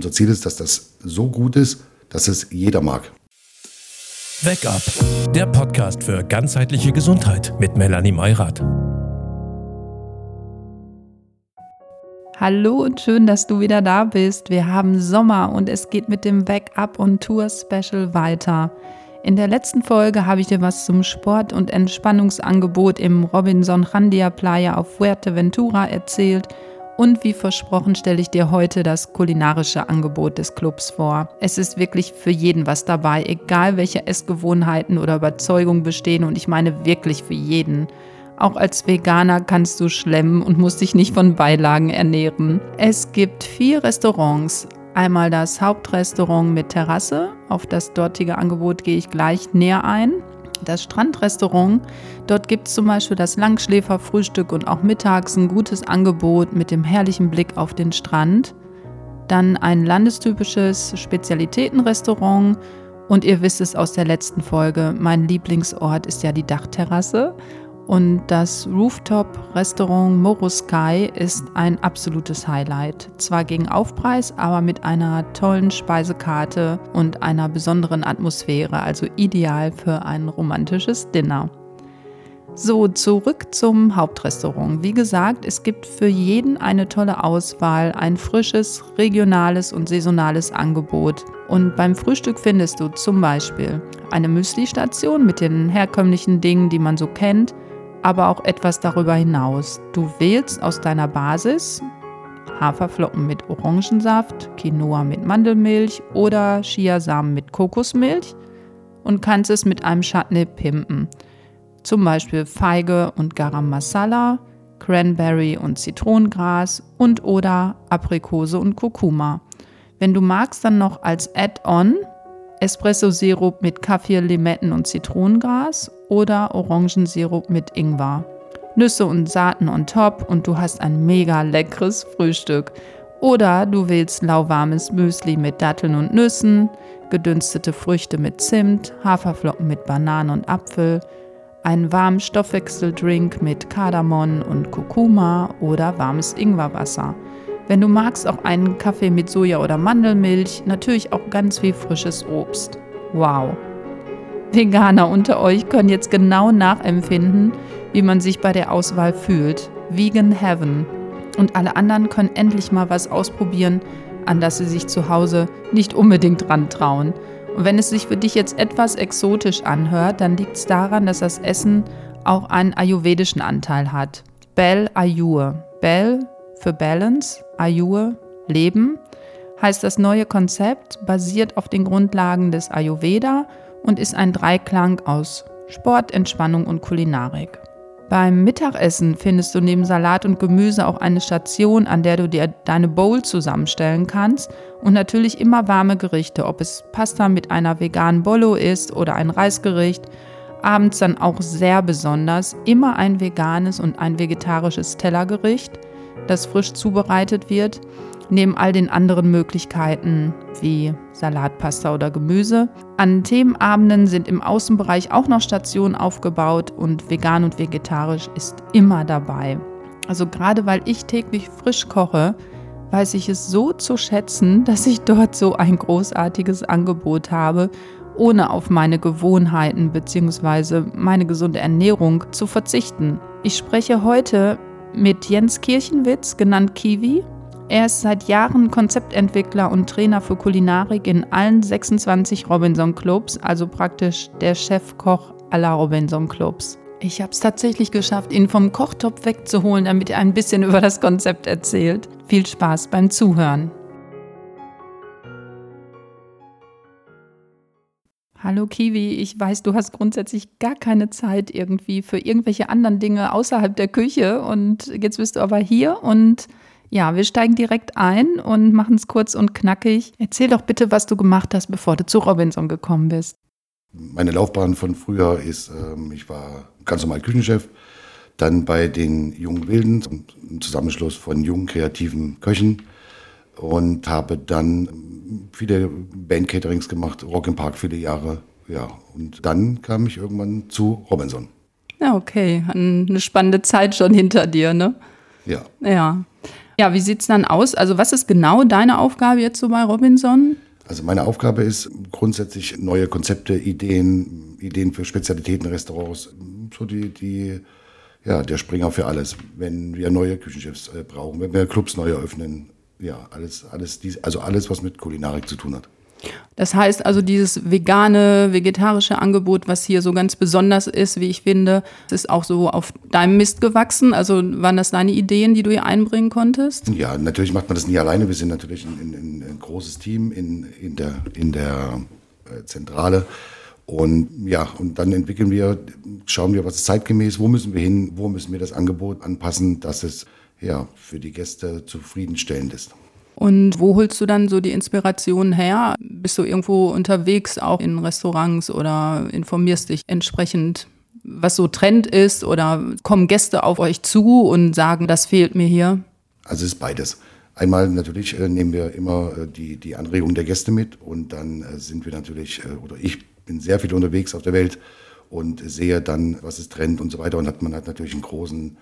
Unser Ziel ist, dass das so gut ist, dass es jeder mag. Wake Up, der Podcast für ganzheitliche Gesundheit mit Melanie Meurath. Hallo und schön, dass du wieder da bist. Wir haben Sommer und es geht mit dem Wake Up on Tour Special weiter. In der letzten Folge habe ich dir was zum Sport- und Entspannungsangebot im Robinson Jandia Playa auf Fuerteventura erzählt und wie versprochen stelle ich dir heute das kulinarische Angebot des Clubs vor. Es ist wirklich für jeden was dabei, egal welche Essgewohnheiten oder Überzeugungen bestehen und ich meine wirklich für jeden. Auch als Veganer kannst du schlemmen und musst dich nicht von Beilagen ernähren. Es gibt vier Restaurants. Einmal das Hauptrestaurant mit Terrasse. Auf das dortige Angebot gehe ich gleich näher ein das Strandrestaurant. Dort gibt es zum Beispiel das Langschläferfrühstück und auch mittags ein gutes Angebot mit dem herrlichen Blick auf den Strand. Dann ein landestypisches Spezialitätenrestaurant. Und ihr wisst es aus der letzten Folge, mein Lieblingsort ist ja die Dachterrasse. Und das Rooftop-Restaurant Moroskai ist ein absolutes Highlight. Zwar gegen Aufpreis, aber mit einer tollen Speisekarte und einer besonderen Atmosphäre, also ideal für ein romantisches Dinner. So, zurück zum Hauptrestaurant. Wie gesagt, es gibt für jeden eine tolle Auswahl, ein frisches, regionales und saisonales Angebot. Und beim Frühstück findest du zum Beispiel eine Müsli-Station mit den herkömmlichen Dingen, die man so kennt, aber auch etwas darüber hinaus. Du wählst aus deiner Basis Haferflocken mit Orangensaft, Quinoa mit Mandelmilch oder Chiasamen mit Kokosmilch und kannst es mit einem Chutney pimpen. Zum Beispiel Feige und Garam Masala, Cranberry und Zitronengras und oder Aprikose und Kurkuma. Wenn du magst, dann noch als Add-on Espresso-Sirup mit Kaffee, Limetten und Zitronengras oder Orangensirup mit Ingwer. Nüsse und Saaten on top und du hast ein mega leckeres Frühstück. Oder du wählst lauwarmes Müsli mit Datteln und Nüssen, gedünstete Früchte mit Zimt, Haferflocken mit Bananen und Apfel, einen warmen Stoffwechseldrink mit Kardamom und Kurkuma oder warmes Ingwerwasser. Wenn du magst, auch einen Kaffee mit Soja oder Mandelmilch, natürlich auch ganz viel frisches Obst. Wow! Veganer unter euch können jetzt genau nachempfinden, wie man sich bei der Auswahl fühlt. Vegan Heaven. Und alle anderen können endlich mal was ausprobieren, an das sie sich zu Hause nicht unbedingt dran trauen. Und wenn es sich für dich jetzt etwas exotisch anhört, dann liegt es daran, dass das Essen auch einen ayurvedischen Anteil hat. Bel Ayur. Bel für Balance, Ayur, Leben, heißt das neue Konzept, basiert auf den Grundlagen des Ayurveda und ist ein Dreiklang aus Sport, Entspannung und Kulinarik. Beim Mittagessen findest du neben Salat und Gemüse auch eine Station, an der du dir deine Bowl zusammenstellen kannst und natürlich immer warme Gerichte, ob es Pasta mit einer veganen Bollo ist oder ein Reisgericht. Abends dann auch sehr besonders immer ein veganes und ein vegetarisches Tellergericht das frisch zubereitet wird, neben all den anderen Möglichkeiten wie Salatpasta oder Gemüse. An Themenabenden sind im Außenbereich auch noch Stationen aufgebaut und vegan und vegetarisch ist immer dabei. Also gerade weil ich täglich frisch koche, weiß ich es so zu schätzen, dass ich dort so ein großartiges Angebot habe, ohne auf meine Gewohnheiten bzw. meine gesunde Ernährung zu verzichten. Ich spreche heute mit Jens Kirchenwitz, genannt Kiwi. Er ist seit Jahren Konzeptentwickler und Trainer für Kulinarik in allen 26 Robinson Clubs, also praktisch der Chefkoch aller Robinson Clubs. Ich habe es tatsächlich geschafft, ihn vom Kochtopf wegzuholen, damit er ein bisschen über das Konzept erzählt. Viel Spaß beim Zuhören. Hallo Kiwi, ich weiß, du hast grundsätzlich gar keine Zeit irgendwie für irgendwelche anderen Dinge außerhalb der Küche und jetzt bist du aber hier und ja, wir steigen direkt ein und machen es kurz und knackig. Erzähl doch bitte, was du gemacht hast, bevor du zu Robinson gekommen bist. Meine Laufbahn von früher ist, ähm, ich war ganz normal Küchenchef, dann bei den Jungen Wilden, ein Zusammenschluss von jungen kreativen Köchen und habe dann viele Bandcaterings gemacht, Rock im Park viele Jahre. Ja, und dann kam ich irgendwann zu Robinson. Ja, okay. Eine spannende Zeit schon hinter dir, ne? Ja. Ja. Ja, wie sieht es dann aus? Also was ist genau deine Aufgabe jetzt so bei Robinson? Also meine Aufgabe ist grundsätzlich neue Konzepte, Ideen, Ideen für Spezialitätenrestaurants, so die, die, ja, der Springer für alles. Wenn wir neue Küchenchefs äh, brauchen, wenn wir Clubs neu eröffnen, ja, alles, alles, dies, also alles, was mit Kulinarik zu tun hat. Das heißt also, dieses vegane, vegetarische Angebot, was hier so ganz besonders ist, wie ich finde, ist auch so auf deinem Mist gewachsen. Also waren das deine Ideen, die du hier einbringen konntest? Ja, natürlich macht man das nie alleine. Wir sind natürlich ein, ein, ein großes Team in, in der, in der äh, Zentrale. Und ja, und dann entwickeln wir, schauen wir, was ist zeitgemäß, wo müssen wir hin, wo müssen wir das Angebot anpassen, dass es ja für die Gäste zufriedenstellend ist. Und wo holst du dann so die Inspiration her? Bist du irgendwo unterwegs, auch in Restaurants oder informierst dich entsprechend, was so Trend ist? Oder kommen Gäste auf euch zu und sagen, das fehlt mir hier? Also es ist beides. Einmal natürlich äh, nehmen wir immer äh, die, die Anregung der Gäste mit und dann äh, sind wir natürlich, oder ich bin sehr viel unterwegs auf der Welt und sehe dann, was ist Trend und so weiter und hat man hat natürlich einen großen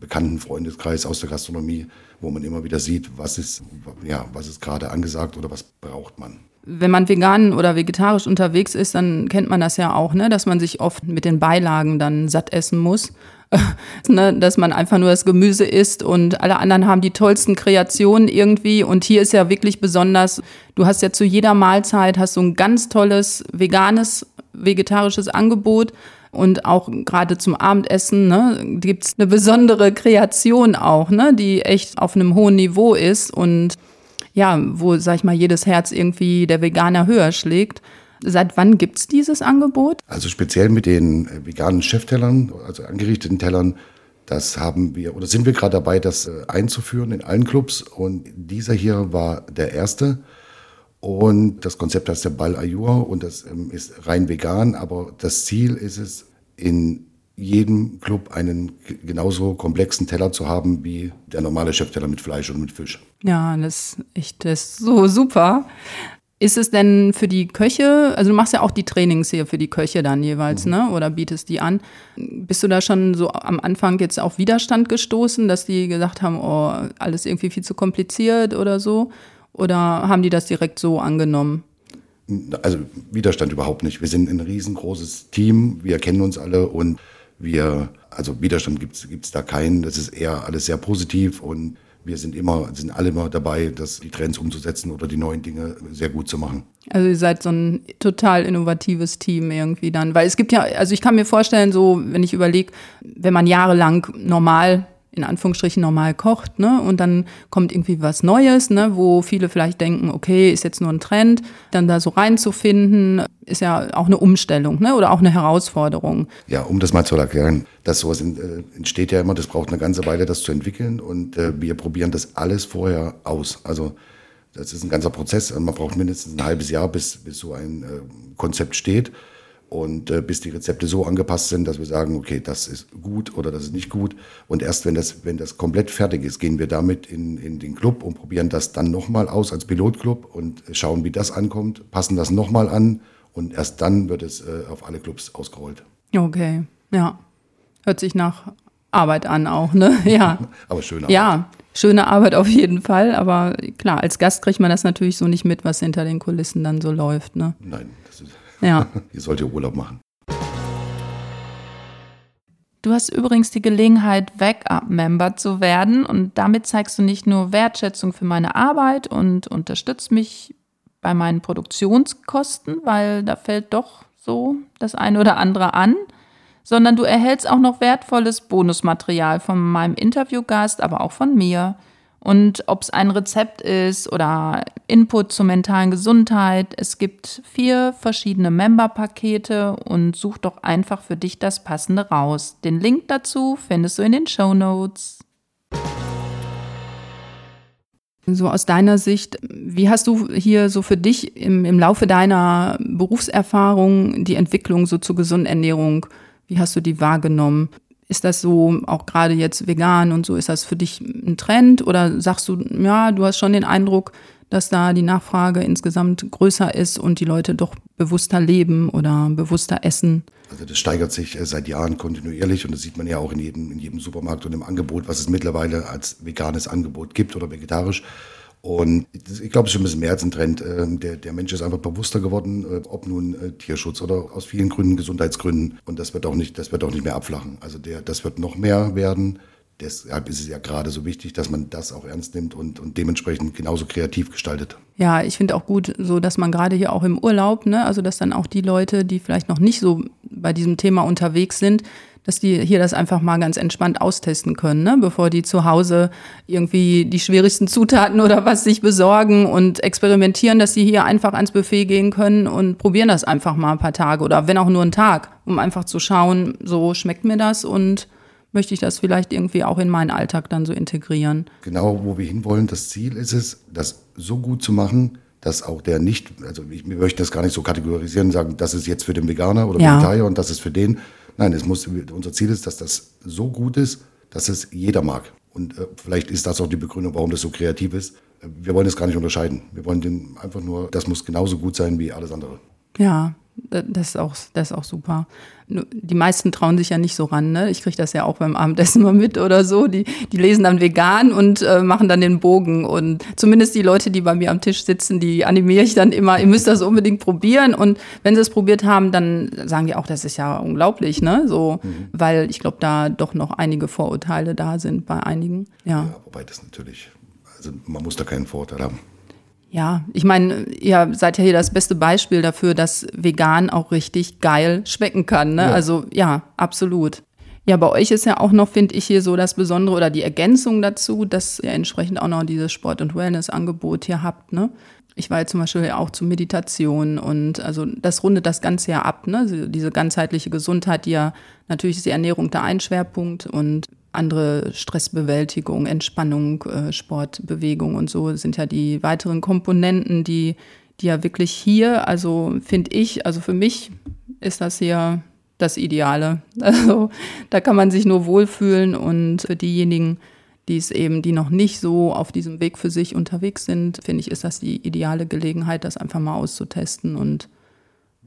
bekannten Freundeskreis aus der Gastronomie, wo man immer wieder sieht, was ist, ja, was ist gerade angesagt oder was braucht man. Wenn man vegan oder vegetarisch unterwegs ist, dann kennt man das ja auch, ne? dass man sich oft mit den Beilagen dann satt essen muss. ne? Dass man einfach nur das Gemüse isst und alle anderen haben die tollsten Kreationen irgendwie. Und hier ist ja wirklich besonders, du hast ja zu jeder Mahlzeit hast so ein ganz tolles veganes, vegetarisches Angebot und auch gerade zum Abendessen ne, gibt es eine besondere Kreation auch, ne, die echt auf einem hohen Niveau ist und ja, wo, sag ich mal, jedes Herz irgendwie der Veganer höher schlägt. Seit wann gibt es dieses Angebot? Also speziell mit den veganen Cheftellern, also angerichteten Tellern, das haben wir oder sind wir gerade dabei, das äh, einzuführen in allen Clubs. Und dieser hier war der erste. Und das Konzept heißt der Ball Ayur und das ähm, ist rein vegan, aber das Ziel ist es, in jedem Club einen genauso komplexen Teller zu haben wie der normale Chefteller mit Fleisch und mit Fisch. Ja, das ist echt das ist so super. Ist es denn für die Köche, also du machst ja auch die Trainings hier für die Köche dann jeweils, mhm. ne? Oder bietest die an. Bist du da schon so am Anfang jetzt auf Widerstand gestoßen, dass die gesagt haben, oh, alles irgendwie viel zu kompliziert oder so? Oder haben die das direkt so angenommen? Also Widerstand überhaupt nicht. Wir sind ein riesengroßes Team, wir kennen uns alle und wir, also Widerstand gibt es da keinen. Das ist eher alles sehr positiv und wir sind immer, sind alle immer dabei, das, die Trends umzusetzen oder die neuen Dinge sehr gut zu machen. Also ihr seid so ein total innovatives Team irgendwie dann. Weil es gibt ja, also ich kann mir vorstellen, so, wenn ich überlege, wenn man jahrelang normal in Anführungsstrichen normal kocht, ne? Und dann kommt irgendwie was Neues, ne? Wo viele vielleicht denken, okay, ist jetzt nur ein Trend, dann da so reinzufinden, ist ja auch eine Umstellung, ne? Oder auch eine Herausforderung. Ja, um das mal zu erklären, dass sowas äh, entsteht ja immer, das braucht eine ganze Weile, das zu entwickeln und äh, wir probieren das alles vorher aus. Also das ist ein ganzer Prozess. Man braucht mindestens ein halbes Jahr, bis, bis so ein äh, Konzept steht und äh, bis die Rezepte so angepasst sind, dass wir sagen, okay, das ist gut oder das ist nicht gut. Und erst wenn das, wenn das komplett fertig ist, gehen wir damit in, in den Club und probieren das dann nochmal aus als Pilotclub und schauen, wie das ankommt, passen das nochmal an und erst dann wird es äh, auf alle Clubs ausgerollt. Okay, ja. Hört sich nach Arbeit an auch, ne? Ja. aber schöne Arbeit. Ja, schöne Arbeit auf jeden Fall. Aber klar, als Gast kriegt man das natürlich so nicht mit, was hinter den Kulissen dann so läuft, ne? Nein, ja. Ihr sollt ihr Urlaub machen. Du hast übrigens die Gelegenheit, Backup-Member zu werden und damit zeigst du nicht nur Wertschätzung für meine Arbeit und unterstützt mich bei meinen Produktionskosten, weil da fällt doch so das eine oder andere an, sondern du erhältst auch noch wertvolles Bonusmaterial von meinem Interviewgast, aber auch von mir. Und ob es ein Rezept ist oder Input zur mentalen Gesundheit, es gibt vier verschiedene Member-Pakete und such doch einfach für dich das passende raus. Den Link dazu findest du in den Show Notes. So aus deiner Sicht, wie hast du hier so für dich im, im Laufe deiner Berufserfahrung die Entwicklung so zur gesunden Ernährung, wie hast du die wahrgenommen? Ist das so, auch gerade jetzt vegan und so, ist das für dich ein Trend oder sagst du, ja, du hast schon den Eindruck, dass da die Nachfrage insgesamt größer ist und die Leute doch bewusster leben oder bewusster essen. Also das steigert sich äh, seit Jahren kontinuierlich und das sieht man ja auch in jedem, in jedem Supermarkt und im Angebot, was es mittlerweile als veganes Angebot gibt oder vegetarisch. Und ich glaube, es ist schon ein bisschen mehr als ein Trend. Ähm, der, der Mensch ist einfach bewusster geworden, äh, ob nun äh, Tierschutz oder aus vielen Gründen, Gesundheitsgründen. Und das wird auch nicht, das wird auch nicht mehr abflachen. Also der, das wird noch mehr werden. Deshalb ist es ja gerade so wichtig, dass man das auch ernst nimmt und, und dementsprechend genauso kreativ gestaltet. Ja, ich finde auch gut, so dass man gerade hier auch im Urlaub, ne, also dass dann auch die Leute, die vielleicht noch nicht so bei diesem Thema unterwegs sind, dass die hier das einfach mal ganz entspannt austesten können, ne? bevor die zu Hause irgendwie die schwierigsten Zutaten oder was sich besorgen und experimentieren, dass sie hier einfach ans Buffet gehen können und probieren das einfach mal ein paar Tage oder wenn auch nur einen Tag, um einfach zu schauen, so schmeckt mir das und möchte ich das vielleicht irgendwie auch in meinen Alltag dann so integrieren. Genau, wo wir hinwollen, das Ziel ist es, das so gut zu machen, dass auch der nicht, also ich, wir möchten das gar nicht so kategorisieren, sagen, das ist jetzt für den Veganer oder ja. Vegetarier und das ist für den, Nein, es muss, unser Ziel ist, dass das so gut ist, dass es jeder mag. Und äh, vielleicht ist das auch die Begründung, warum das so kreativ ist. Wir wollen es gar nicht unterscheiden. Wir wollen den einfach nur, das muss genauso gut sein wie alles andere. Ja, das ist auch, das ist auch super. Die meisten trauen sich ja nicht so ran. Ne? Ich kriege das ja auch beim Abendessen mal mit oder so. Die, die lesen dann vegan und äh, machen dann den Bogen. Und zumindest die Leute, die bei mir am Tisch sitzen, die animiere ich dann immer, ihr müsst das unbedingt probieren. Und wenn sie es probiert haben, dann sagen die auch, das ist ja unglaublich, ne? So, mhm. weil ich glaube, da doch noch einige Vorurteile da sind bei einigen. Ja. ja, wobei das natürlich, also man muss da keinen Vorurteil haben. Ja, ich meine, ihr seid ja hier das beste Beispiel dafür, dass vegan auch richtig geil schmecken kann. Ne? Ja. Also ja, absolut. Ja, bei euch ist ja auch noch, finde ich, hier so das Besondere oder die Ergänzung dazu, dass ihr entsprechend auch noch dieses Sport- und Wellness-Angebot hier habt. Ne? Ich war ja zum Beispiel auch zur Meditation und also das rundet das Ganze ja ab, ne? Diese ganzheitliche Gesundheit, die ja natürlich ist die Ernährung da ein Schwerpunkt und andere Stressbewältigung, Entspannung, äh, Sport, Bewegung und so sind ja die weiteren Komponenten, die, die ja wirklich hier, also finde ich, also für mich ist das hier das Ideale. Also da kann man sich nur wohlfühlen und für diejenigen, die es eben, die noch nicht so auf diesem Weg für sich unterwegs sind, finde ich, ist das die ideale Gelegenheit, das einfach mal auszutesten und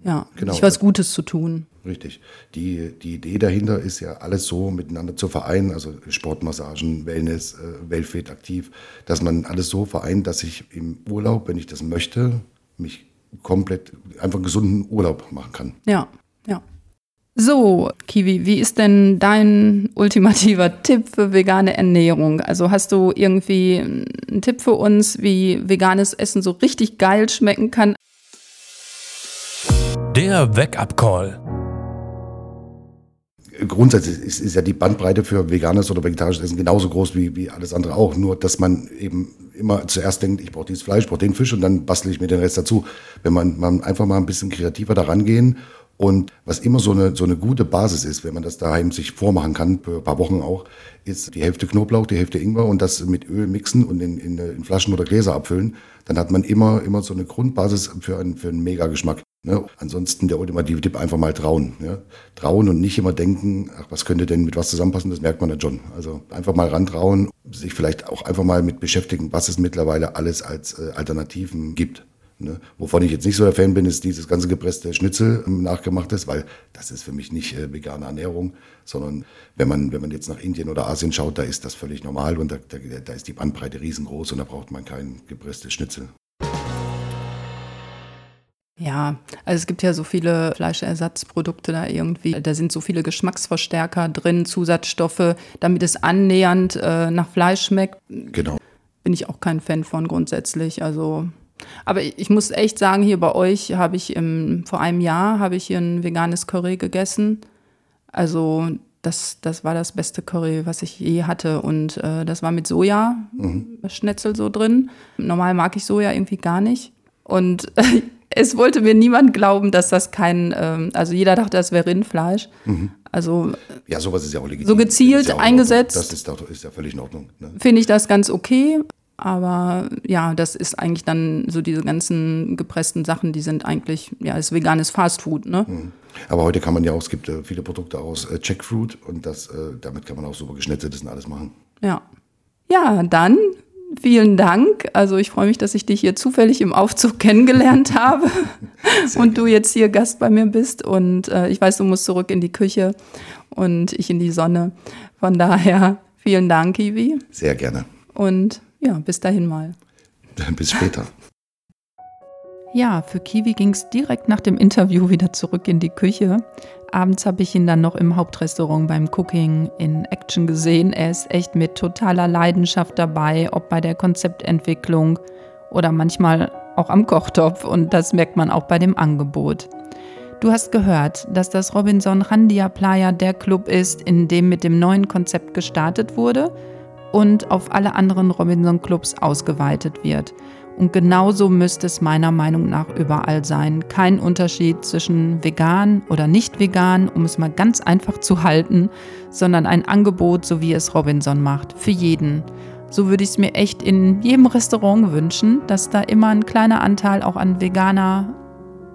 ja, genau. sich was Gutes zu tun. Richtig. Die, die Idee dahinter ist ja, alles so miteinander zu vereinen, also Sportmassagen, Wellness, äh, Wellfit aktiv, dass man alles so vereint, dass ich im Urlaub, wenn ich das möchte, mich komplett einfach einen gesunden Urlaub machen kann. Ja, ja. So, Kiwi, wie ist denn dein ultimativer Tipp für vegane Ernährung? Also hast du irgendwie einen Tipp für uns, wie veganes Essen so richtig geil schmecken kann? Der Wake-up-Call grundsätzlich ist, ist, ja die Bandbreite für veganes oder vegetarisches Essen genauso groß wie, wie alles andere auch. Nur, dass man eben immer zuerst denkt, ich brauche dieses Fleisch, ich brauche den Fisch und dann bastle ich mir den Rest dazu. Wenn man, man einfach mal ein bisschen kreativer daran gehen und was immer so eine, so eine gute Basis ist, wenn man das daheim sich vormachen kann, für ein paar Wochen auch, ist die Hälfte Knoblauch, die Hälfte Ingwer und das mit Öl mixen und in, in, in Flaschen oder Gläser abfüllen. Dann hat man immer, immer so eine Grundbasis für einen, für einen Mega-Geschmack. Ne? Ansonsten der ultimative Tipp einfach mal trauen. Ja? Trauen und nicht immer denken, ach, was könnte denn mit was zusammenpassen, das merkt man ja schon. Also einfach mal rantrauen, sich vielleicht auch einfach mal mit beschäftigen, was es mittlerweile alles als äh, Alternativen gibt. Ne? Wovon ich jetzt nicht so der Fan bin, ist dieses ganze gepresste Schnitzel ähm, nachgemachtes, weil das ist für mich nicht äh, vegane Ernährung, sondern wenn man, wenn man jetzt nach Indien oder Asien schaut, da ist das völlig normal und da, da, da ist die Bandbreite riesengroß und da braucht man kein gepresstes Schnitzel. Ja, also es gibt ja so viele Fleischersatzprodukte da irgendwie. Da sind so viele Geschmacksverstärker drin, Zusatzstoffe, damit es annähernd äh, nach Fleisch schmeckt. Genau. Bin ich auch kein Fan von grundsätzlich. Also, aber ich, ich muss echt sagen, hier bei euch habe ich im, vor einem Jahr habe ich hier ein veganes Curry gegessen. Also das, das war das beste Curry, was ich je hatte. Und äh, das war mit Soja-Schnetzel mhm. so drin. Normal mag ich Soja irgendwie gar nicht. Und es wollte mir niemand glauben, dass das kein, ähm, also jeder dachte, das wäre Rindfleisch. Mhm. Also ja, sowas ist ja auch legitim. So gezielt ja eingesetzt. Das ist, ist, ja völlig in Ordnung. Ne? Finde ich das ganz okay. Aber ja, das ist eigentlich dann so diese ganzen gepressten Sachen, die sind eigentlich, ja, ist veganes Fastfood, ne? Mhm. Aber heute kann man ja auch, es gibt äh, viele Produkte aus äh, Jackfruit und das, äh, damit kann man auch super geschnetzeltes und alles machen. Ja. Ja, dann vielen Dank. Also ich freue mich, dass ich dich hier zufällig im Aufzug kennengelernt habe und du jetzt hier Gast bei mir bist. Und äh, ich weiß, du musst zurück in die Küche und ich in die Sonne. Von daher vielen Dank, Kiwi. Sehr gerne. Und ja, bis dahin mal. Bis später. Ja, für Kiwi ging es direkt nach dem Interview wieder zurück in die Küche. Abends habe ich ihn dann noch im Hauptrestaurant beim Cooking in Action gesehen. Er ist echt mit totaler Leidenschaft dabei, ob bei der Konzeptentwicklung oder manchmal auch am Kochtopf und das merkt man auch bei dem Angebot. Du hast gehört, dass das Robinson Randia Playa der Club ist, in dem mit dem neuen Konzept gestartet wurde und auf alle anderen Robinson Clubs ausgeweitet wird. Und genauso müsste es meiner Meinung nach überall sein. Kein Unterschied zwischen vegan oder nicht vegan, um es mal ganz einfach zu halten, sondern ein Angebot, so wie es Robinson macht, für jeden. So würde ich es mir echt in jedem Restaurant wünschen, dass da immer ein kleiner Anteil auch an veganer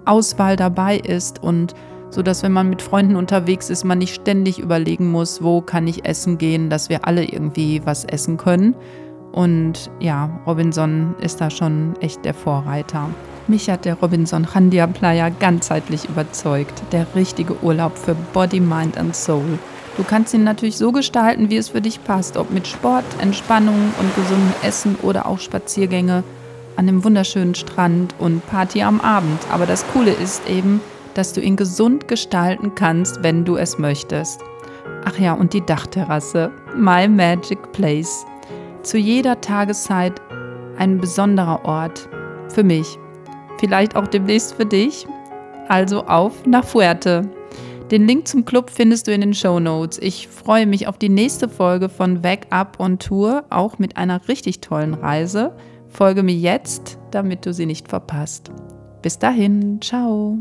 Auswahl dabei ist und so dass wenn man mit Freunden unterwegs ist, man nicht ständig überlegen muss, wo kann ich essen gehen, dass wir alle irgendwie was essen können, und ja, Robinson ist da schon echt der Vorreiter. Mich hat der Robinson Handia Playa ganzheitlich überzeugt. Der richtige Urlaub für Body, Mind and Soul. Du kannst ihn natürlich so gestalten, wie es für dich passt, ob mit Sport, Entspannung und gesundem Essen oder auch Spaziergänge an einem wunderschönen Strand und Party am Abend. Aber das Coole ist eben, dass du ihn gesund gestalten kannst, wenn du es möchtest. Ach ja, und die Dachterrasse. My Magic Place zu jeder Tageszeit ein besonderer Ort für mich. Vielleicht auch demnächst für dich. Also auf nach Fuerte. Den Link zum Club findest du in den Show Notes. Ich freue mich auf die nächste Folge von Weg Up on Tour, auch mit einer richtig tollen Reise. Folge mir jetzt, damit du sie nicht verpasst. Bis dahin, ciao.